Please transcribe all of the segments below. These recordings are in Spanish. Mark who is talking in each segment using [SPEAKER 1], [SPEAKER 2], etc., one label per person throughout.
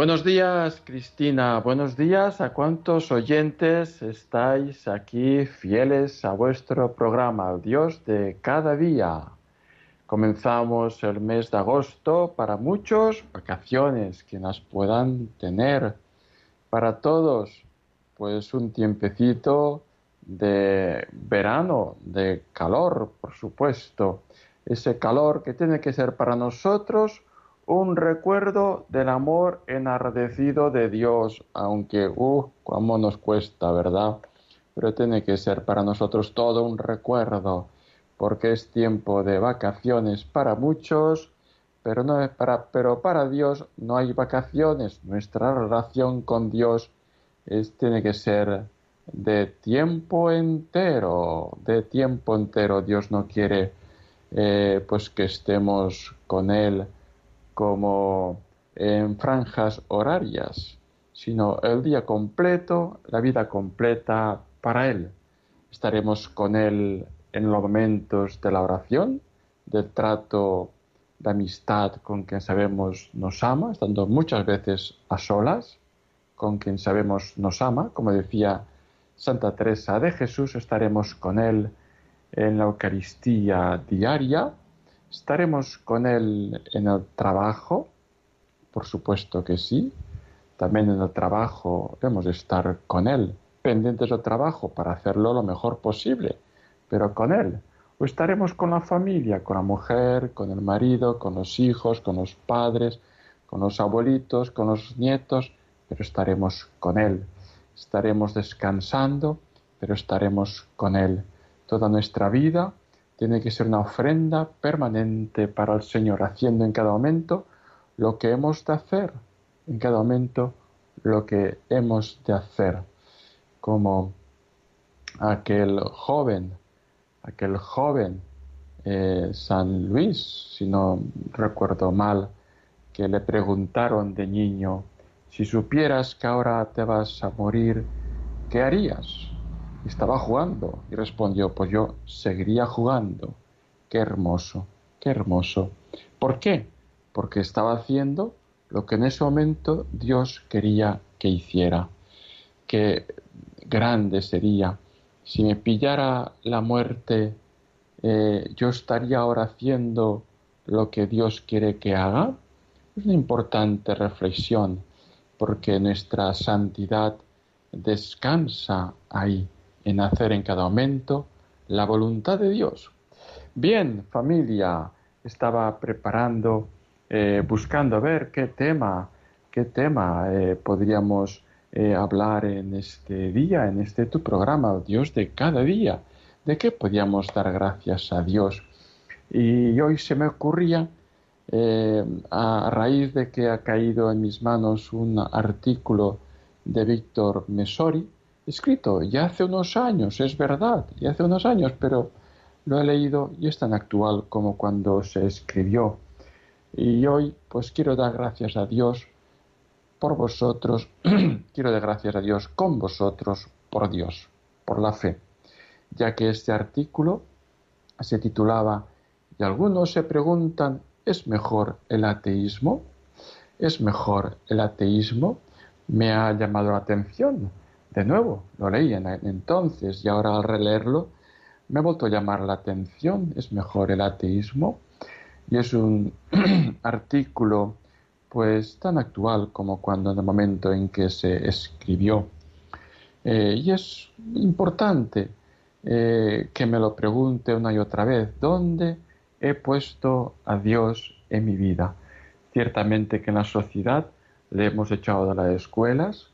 [SPEAKER 1] Buenos días, Cristina. Buenos días a cuantos oyentes estáis aquí fieles a vuestro programa, Dios de cada día. Comenzamos el mes de agosto para muchos, vacaciones que las puedan tener. Para todos, pues un tiempecito de verano, de calor, por supuesto. Ese calor que tiene que ser para nosotros un recuerdo del amor enardecido de Dios, aunque, uh, cómo nos cuesta, ¿verdad? Pero tiene que ser para nosotros todo un recuerdo, porque es tiempo de vacaciones para muchos, pero, no para, pero para Dios no hay vacaciones. Nuestra relación con Dios es, tiene que ser de tiempo entero, de tiempo entero. Dios no quiere eh, pues que estemos con Él como en franjas horarias, sino el día completo, la vida completa para Él. Estaremos con Él en los momentos de la oración, del trato de amistad con quien sabemos nos ama, estando muchas veces a solas con quien sabemos nos ama, como decía Santa Teresa de Jesús, estaremos con Él en la Eucaristía diaria, ¿Estaremos con Él en el trabajo? Por supuesto que sí. También en el trabajo debemos estar con Él, pendientes del trabajo para hacerlo lo mejor posible, pero con Él. O estaremos con la familia, con la mujer, con el marido, con los hijos, con los padres, con los abuelitos, con los nietos, pero estaremos con Él. Estaremos descansando, pero estaremos con Él. Toda nuestra vida tiene que ser una ofrenda permanente para el Señor, haciendo en cada momento lo que hemos de hacer, en cada momento lo que hemos de hacer, como aquel joven, aquel joven eh, San Luis, si no recuerdo mal, que le preguntaron de niño, si supieras que ahora te vas a morir, ¿qué harías? Estaba jugando y respondió, pues yo seguiría jugando. Qué hermoso, qué hermoso. ¿Por qué? Porque estaba haciendo lo que en ese momento Dios quería que hiciera. Qué grande sería. Si me pillara la muerte, eh, yo estaría ahora haciendo lo que Dios quiere que haga. Es una importante reflexión, porque nuestra santidad descansa ahí en hacer en cada momento la voluntad de Dios. Bien, familia, estaba preparando, eh, buscando a ver qué tema, qué tema eh, podríamos eh, hablar en este día, en este tu programa, Dios de cada día. ¿De qué podíamos dar gracias a Dios? Y hoy se me ocurría, a raíz de que ha caído en mis manos un artículo de Víctor Mesori, escrito ya hace unos años, es verdad, ya hace unos años, pero lo he leído y es tan actual como cuando se escribió. Y hoy pues quiero dar gracias a Dios por vosotros, quiero dar gracias a Dios con vosotros, por Dios, por la fe, ya que este artículo se titulaba y algunos se preguntan, ¿es mejor el ateísmo? ¿Es mejor el ateísmo? Me ha llamado la atención de nuevo, lo leí en, entonces y ahora al releerlo me ha vuelto a llamar la atención. Es mejor el ateísmo y es un artículo pues tan actual como cuando en el momento en que se escribió. Eh, y es importante eh, que me lo pregunte una y otra vez, ¿dónde he puesto a Dios en mi vida? Ciertamente que en la sociedad le hemos echado de las escuelas,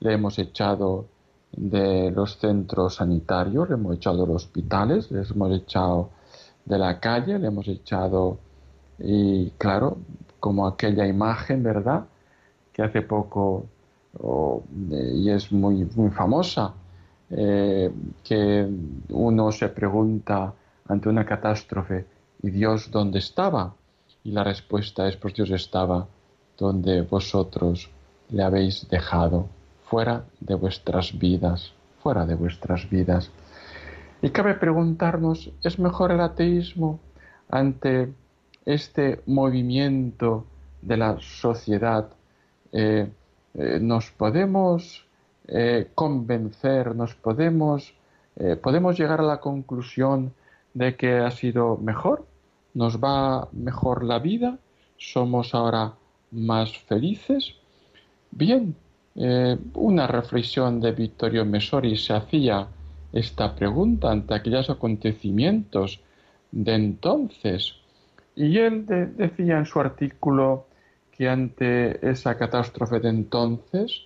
[SPEAKER 1] le hemos echado de los centros sanitarios, le hemos echado de los hospitales, le hemos echado de la calle, le hemos echado, y claro, como aquella imagen, ¿verdad? Que hace poco, y es muy, muy famosa, eh, que uno se pregunta ante una catástrofe, ¿y Dios dónde estaba? Y la respuesta es, pues Dios estaba donde vosotros le habéis dejado, fuera de vuestras vidas, fuera de vuestras vidas. Y cabe preguntarnos, ¿es mejor el ateísmo ante este movimiento de la sociedad? Eh, eh, ¿Nos podemos eh, convencer, nos podemos, podemos llegar a la conclusión de que ha sido mejor? ¿Nos va mejor la vida? ¿Somos ahora más felices? Bien, una reflexión de Vittorio Messori se hacía esta pregunta ante aquellos acontecimientos de entonces. Y él decía en su artículo que ante esa catástrofe de entonces,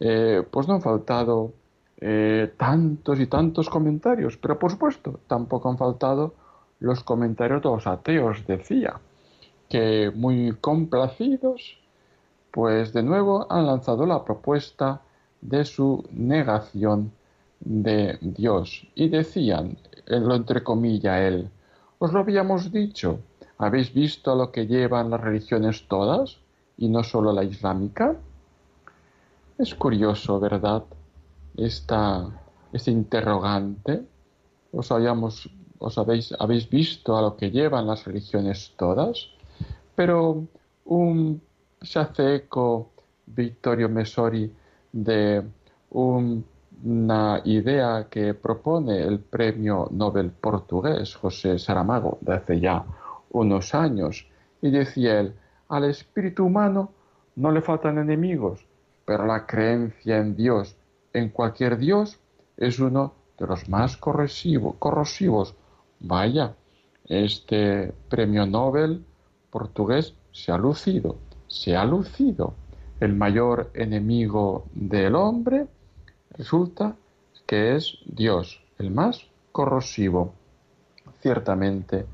[SPEAKER 1] eh, pues no han faltado eh, tantos y tantos comentarios, pero por supuesto tampoco han faltado los comentarios de los ateos, decía, que muy complacidos, pues de nuevo han lanzado la propuesta de su negación de Dios. Y decían, lo entre comillas él, os lo habíamos dicho, ¿habéis visto lo que llevan las religiones todas y no solo la islámica? Es curioso, ¿verdad? Esta, este interrogante, os, habíamos, os habéis, habéis visto a lo que llevan las religiones todas, pero un, se hace eco Vittorio Messori de un una idea que propone el premio Nobel portugués José Saramago de hace ya unos años. Y decía él, al espíritu humano no le faltan enemigos, pero la creencia en Dios, en cualquier Dios, es uno de los más corrosivos. Vaya, este premio Nobel portugués se ha lucido, se ha lucido. El mayor enemigo del hombre Resulta que es Dios el más corrosivo. Ciertamente,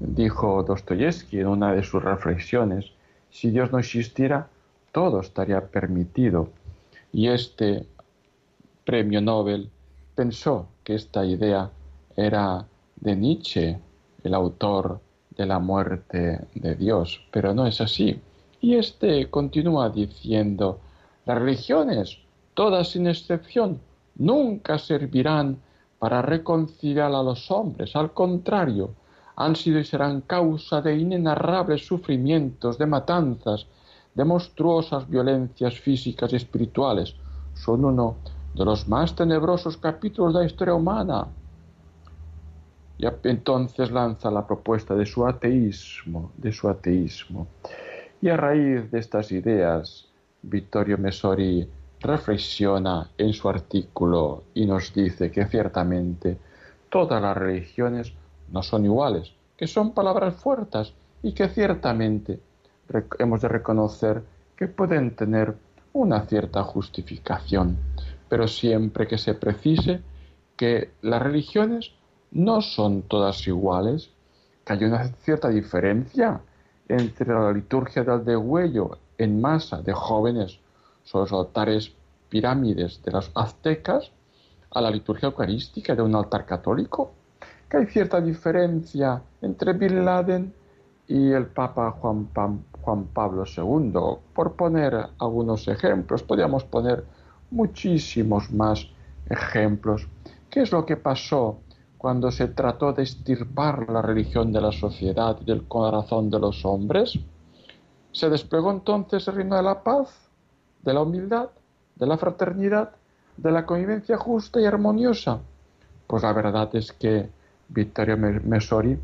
[SPEAKER 1] dijo Dostoyevsky en una de sus reflexiones, si Dios no existiera, todo estaría permitido. Y este premio Nobel pensó que esta idea era de Nietzsche, el autor de la muerte de Dios, pero no es así. Y este continúa diciendo, las religiones todas sin excepción, nunca servirán para reconciliar a los hombres. Al contrario, han sido y serán causa de inenarrables sufrimientos, de matanzas, de monstruosas violencias físicas y espirituales. Son uno de los más tenebrosos capítulos de la historia humana. Y entonces lanza la propuesta de su ateísmo, de su ateísmo. Y a raíz de estas ideas, Vittorio Messori reflexiona en su artículo y nos dice que ciertamente todas las religiones no son iguales, que son palabras fuertes y que ciertamente hemos de reconocer que pueden tener una cierta justificación, pero siempre que se precise que las religiones no son todas iguales, que hay una cierta diferencia entre la liturgia del degüello en masa de jóvenes sobre los altares pirámides de los aztecas a la liturgia eucarística de un altar católico, que hay cierta diferencia entre Bin Laden y el Papa Juan, Juan Pablo II. Por poner algunos ejemplos, podríamos poner muchísimos más ejemplos. ¿Qué es lo que pasó cuando se trató de estirpar la religión de la sociedad y del corazón de los hombres? Se desplegó entonces el reino de la paz de la humildad, de la fraternidad, de la convivencia justa y armoniosa? Pues la verdad es que Vittorio Messori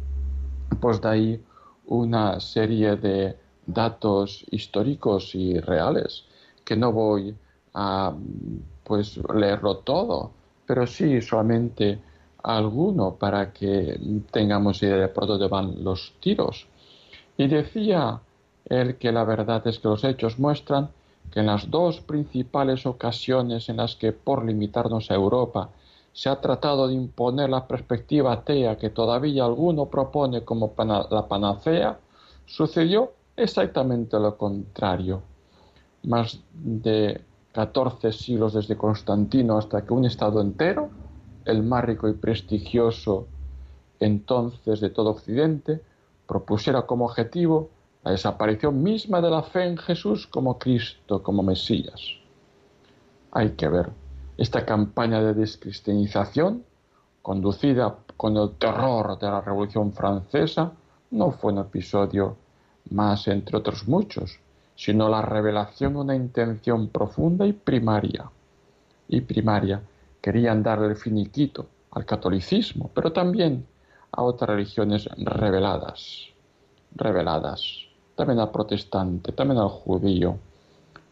[SPEAKER 1] pues da ahí una serie de datos históricos y reales que no voy a pues leerlo todo, pero sí solamente alguno para que tengamos idea de por dónde van los tiros. Y decía él que la verdad es que los hechos muestran que en las dos principales ocasiones en las que, por limitarnos a Europa, se ha tratado de imponer la perspectiva atea que todavía alguno propone como la panacea, sucedió exactamente lo contrario. Más de 14 siglos desde Constantino hasta que un Estado entero, el más rico y prestigioso entonces de todo Occidente, propusiera como objetivo la desaparición misma de la fe en Jesús como Cristo, como Mesías. Hay que ver, esta campaña de descristianización, conducida con el terror de la Revolución Francesa, no fue un episodio más entre otros muchos, sino la revelación de una intención profunda y primaria. Y primaria, querían darle finiquito al catolicismo, pero también a otras religiones reveladas, reveladas, también al protestante, también al judío,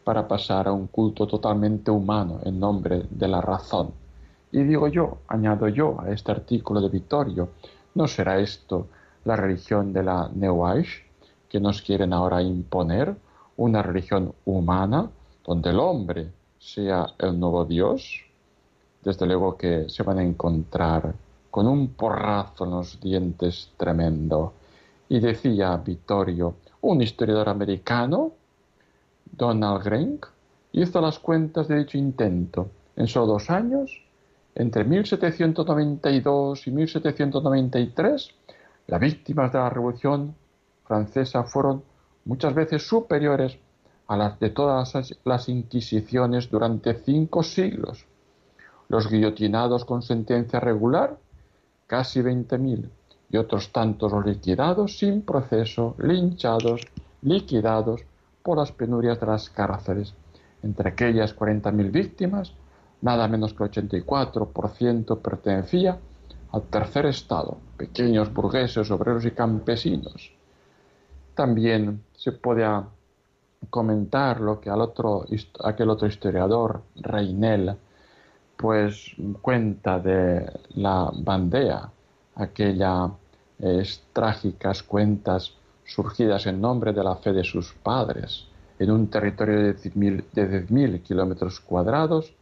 [SPEAKER 1] para pasar a un culto totalmente humano en nombre de la razón. Y digo yo, añado yo a este artículo de Vittorio, ¿no será esto la religión de la Age que nos quieren ahora imponer? Una religión humana donde el hombre sea el nuevo Dios. Desde luego que se van a encontrar con un porrazo en los dientes tremendo. Y decía Vittorio, un historiador americano, Donald Grenk, hizo las cuentas de dicho intento. En solo dos años, entre 1792 y 1793, las víctimas de la Revolución Francesa fueron muchas veces superiores a las de todas las inquisiciones durante cinco siglos. Los guillotinados con sentencia regular casi 20.000, y otros tantos liquidados sin proceso, linchados, liquidados por las penurias de las cárceles. Entre aquellas 40.000 víctimas, nada menos que el 84% pertenecía al tercer estado, pequeños burgueses, obreros y campesinos. También se puede comentar lo que al otro, aquel otro historiador, Reinel, pues cuenta de la bandea, aquellas trágicas cuentas surgidas en nombre de la fe de sus padres, en un territorio de 10.000 kilómetros cuadrados,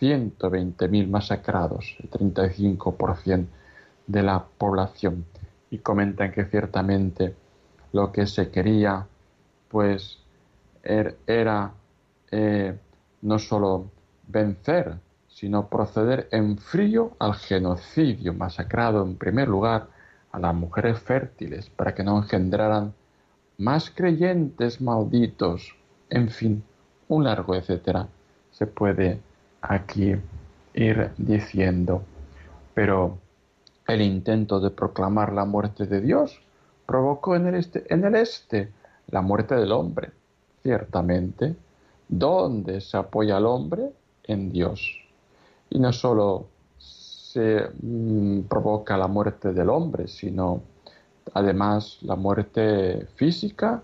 [SPEAKER 1] 120.000 masacrados, el 35% de la población. Y comentan que ciertamente lo que se quería, pues, er, era eh, no solo vencer sino proceder en frío al genocidio, masacrado en primer lugar a las mujeres fértiles para que no engendraran más creyentes malditos, en fin, un largo etcétera se puede aquí ir diciendo. Pero el intento de proclamar la muerte de Dios provocó en el este, en el este la muerte del hombre. Ciertamente, ¿dónde se apoya el hombre? En Dios y no solo se mm, provoca la muerte del hombre, sino además la muerte física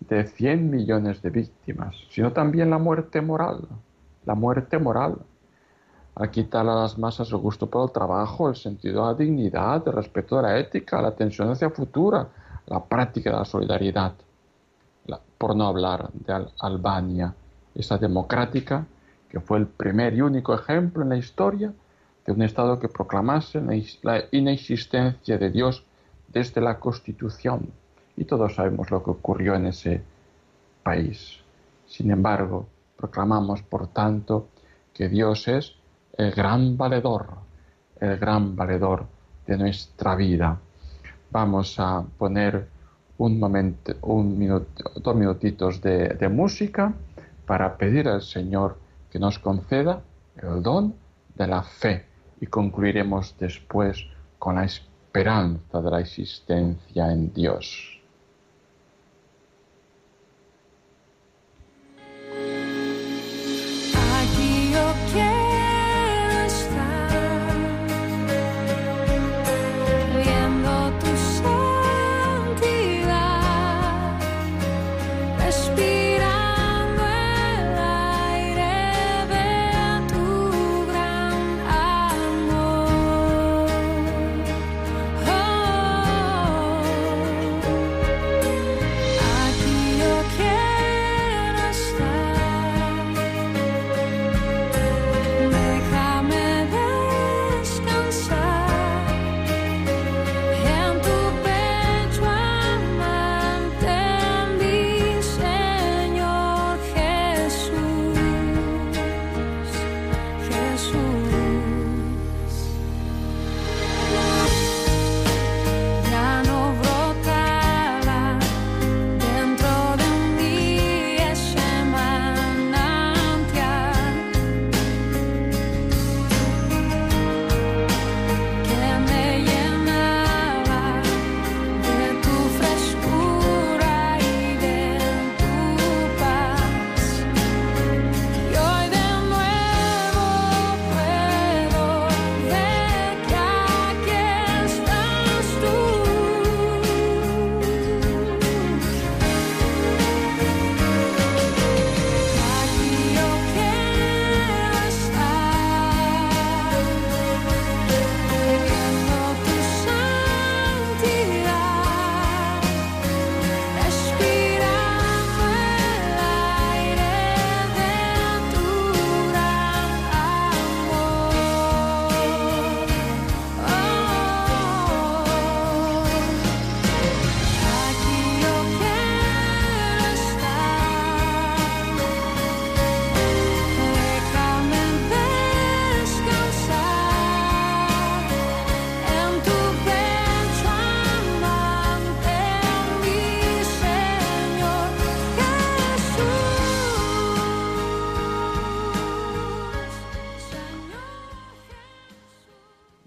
[SPEAKER 1] de 100 millones de víctimas, sino también la muerte moral, la muerte moral, a quitar a las masas el gusto por el trabajo, el sentido de la dignidad, el respeto de la ética, la atención hacia futura, la práctica de la solidaridad, por no hablar de Albania, esa democrática que fue el primer y único ejemplo en la historia de un Estado que proclamase la inexistencia de Dios desde la Constitución. Y todos sabemos lo que ocurrió en ese país. Sin embargo, proclamamos, por tanto, que Dios es el gran valedor, el gran valedor de nuestra vida. Vamos a poner un momento, un minuto, dos minutitos de, de música para pedir al Señor que nos conceda el don de la fe y concluiremos después con la esperanza de la existencia en Dios.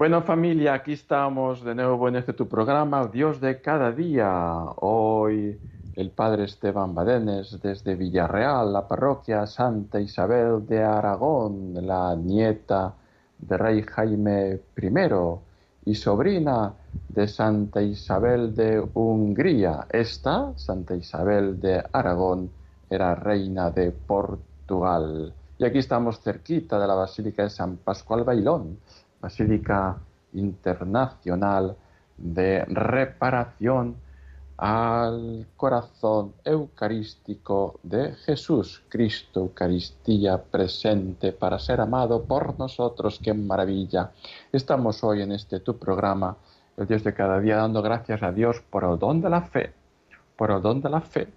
[SPEAKER 1] Bueno familia, aquí estamos de nuevo en este tu programa, Dios de cada día. Hoy el Padre Esteban Badenes desde Villarreal, la parroquia Santa Isabel de Aragón, la nieta de Rey Jaime I y sobrina de Santa Isabel de Hungría. Esta, Santa Isabel de Aragón, era reina de Portugal. Y aquí estamos cerquita de la Basílica de San Pascual Bailón Basílica Internacional de Reparación al corazón eucarístico de Jesús, Cristo, Eucaristía presente para ser amado por nosotros. ¡Qué maravilla! Estamos hoy en este tu programa, el Dios de cada día, dando gracias a Dios por el don de la fe, por el don de la fe.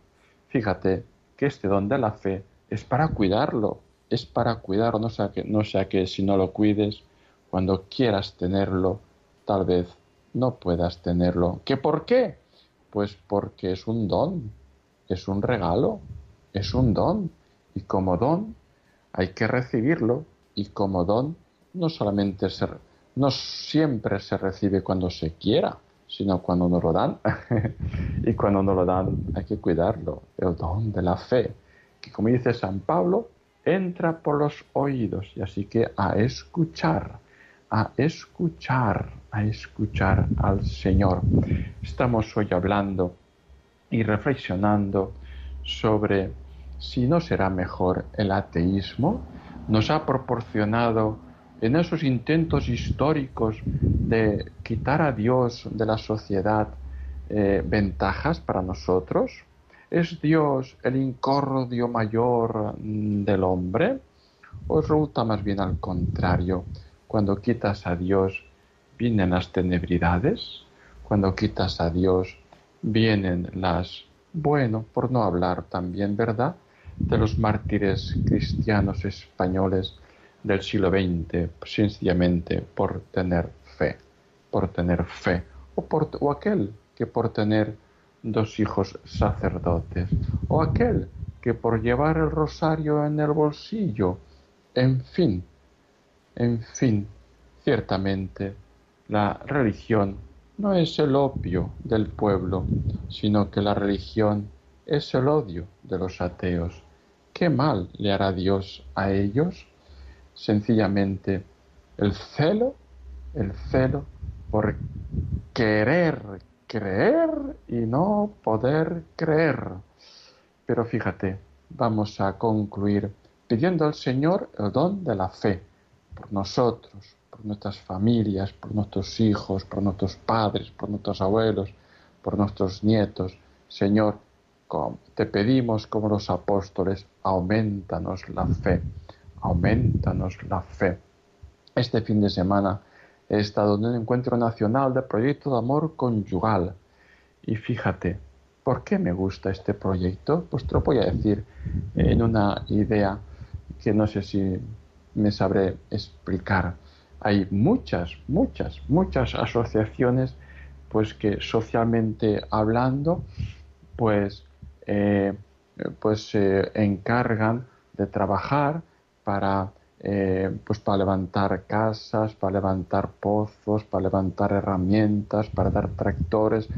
[SPEAKER 1] Fíjate que este don de la fe es para cuidarlo, es para cuidarlo, no sea que, no sea que si no lo cuides, cuando quieras tenerlo, tal vez no puedas tenerlo. ¿Qué por qué? Pues porque es un don, es un regalo, es un don. Y como don hay que recibirlo. Y como don no solamente se, no siempre se recibe cuando se quiera, sino cuando nos lo dan. y cuando nos lo dan hay que cuidarlo. El don de la fe, que como dice San Pablo, entra por los oídos. Y así que a escuchar a escuchar, a escuchar al Señor. Estamos hoy hablando y reflexionando sobre si no será mejor el ateísmo. Nos ha proporcionado en esos intentos históricos de quitar a Dios de la sociedad eh, ventajas para nosotros. ¿Es Dios el incordio mayor del hombre? ¿O resulta más bien al contrario? Cuando quitas a Dios, vienen las tenebridades. Cuando quitas a Dios, vienen las, bueno, por no hablar también, ¿verdad?, de los mártires cristianos españoles del siglo XX, sencillamente por tener fe, por tener fe, o, por, o aquel que por tener dos hijos sacerdotes, o aquel que por llevar el rosario en el bolsillo, en fin, en fin, ciertamente, la religión no es el opio del pueblo, sino que la religión es el odio de los ateos. ¿Qué mal le hará Dios a ellos? Sencillamente el celo, el celo por querer creer y no poder creer. Pero fíjate, vamos a concluir pidiendo al Señor el don de la fe por nosotros, por nuestras familias, por nuestros hijos, por nuestros padres, por nuestros abuelos, por nuestros nietos. Señor, te pedimos como los apóstoles, aumentanos la fe, aumentanos la fe. Este fin de semana he estado en un encuentro nacional de proyecto de amor conyugal. Y fíjate, ¿por qué me gusta este proyecto? Pues te lo voy a decir en una idea que no sé si me sabré explicar. Hay muchas, muchas, muchas asociaciones pues que socialmente hablando pues, eh, pues se encargan de trabajar para, eh, pues para levantar casas, para levantar pozos, para levantar herramientas, para dar tractores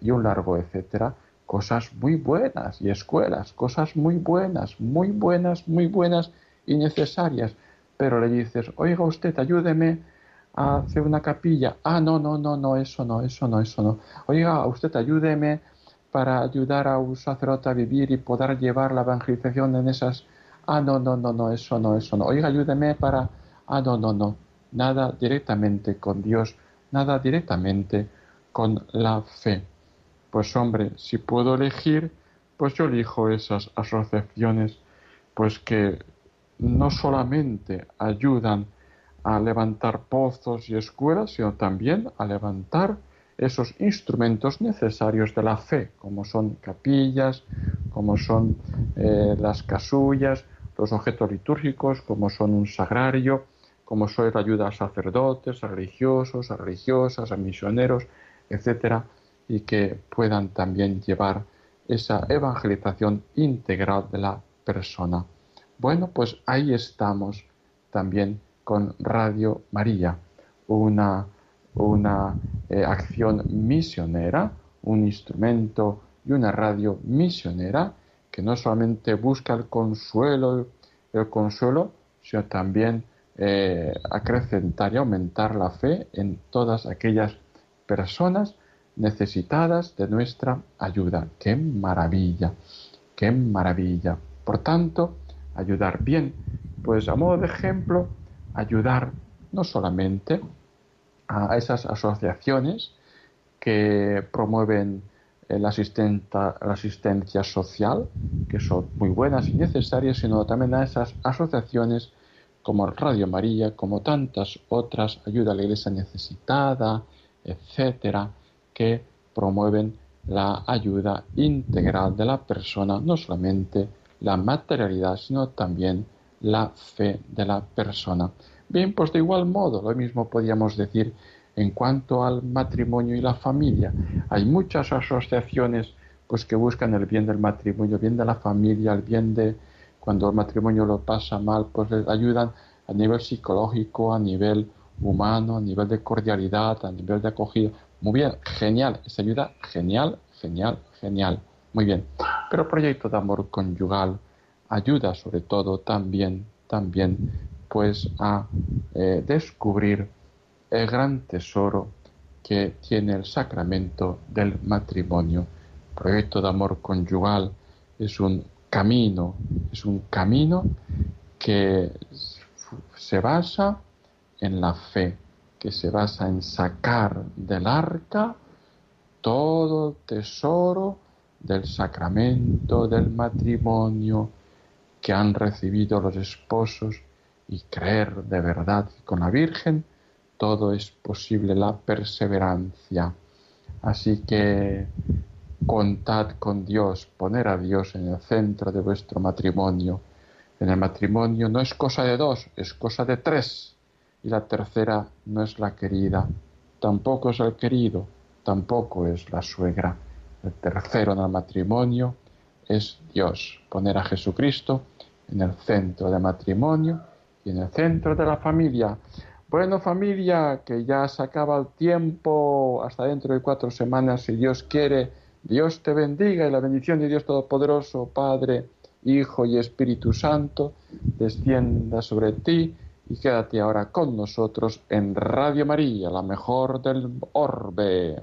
[SPEAKER 1] y un largo etcétera. Cosas muy buenas y escuelas, cosas muy buenas, muy buenas, muy buenas y necesarias, pero le dices, oiga usted, ayúdeme a hacer una capilla. Ah, no, no, no, no, eso no, eso no, eso no. Oiga, usted ayúdeme para ayudar a un sacerdote a vivir y poder llevar la evangelización en esas. Ah, no, no, no, no, eso no, eso no. Oiga, ayúdeme para. Ah, no, no, no. Nada directamente con Dios, nada directamente con la fe. Pues hombre, si puedo elegir, pues yo elijo esas asociaciones, pues que no solamente ayudan a levantar pozos y escuelas, sino también a levantar esos instrumentos necesarios de la fe, como son capillas, como son eh, las casullas, los objetos litúrgicos, como son un sagrario, como son la ayuda a sacerdotes, a religiosos, a religiosas, a misioneros, etcétera, y que puedan también llevar esa evangelización integral de la persona. Bueno, pues ahí estamos también con Radio María, una, una eh, acción misionera, un instrumento y una radio misionera que no solamente busca el consuelo, el consuelo, sino también eh, acrecentar y aumentar la fe en todas aquellas personas necesitadas de nuestra ayuda. ¡Qué maravilla! ¡Qué maravilla! Por tanto, ayudar bien. Pues a modo de ejemplo, ayudar no solamente a esas asociaciones que promueven la, la asistencia social, que son muy buenas y necesarias, sino también a esas asociaciones como Radio María, como tantas otras, ayuda a la iglesia necesitada, etcétera, que promueven la ayuda integral de la persona, no solamente la materialidad, sino también la fe de la persona. Bien, pues de igual modo, lo mismo podríamos decir en cuanto al matrimonio y la familia. Hay muchas asociaciones pues que buscan el bien del matrimonio, el bien de la familia, el bien de cuando el matrimonio lo pasa mal, pues les ayudan a nivel psicológico, a nivel humano, a nivel de cordialidad, a nivel de acogida. Muy bien, genial, esa ayuda, genial, genial, genial. Muy bien. Pero proyecto de amor conyugal ayuda sobre todo también, también, pues a eh, descubrir el gran tesoro que tiene el sacramento del matrimonio. Proyecto de amor conyugal es un camino, es un camino que se basa en la fe, que se basa en sacar del arca todo tesoro del sacramento del matrimonio que han recibido los esposos y creer de verdad con la Virgen todo es posible, la perseverancia. Así que contad con Dios, poner a Dios en el centro de vuestro matrimonio. En el matrimonio no es cosa de dos, es cosa de tres y la tercera no es la querida, tampoco es el querido, tampoco es la suegra. El tercero en el matrimonio es Dios, poner a Jesucristo en el centro del matrimonio y en el centro de la familia. Bueno, familia, que ya se acaba el tiempo, hasta dentro de cuatro semanas, si Dios quiere, Dios te bendiga y la bendición de Dios Todopoderoso, Padre, Hijo y Espíritu Santo, descienda sobre ti y quédate ahora con nosotros en Radio María, la mejor del orbe.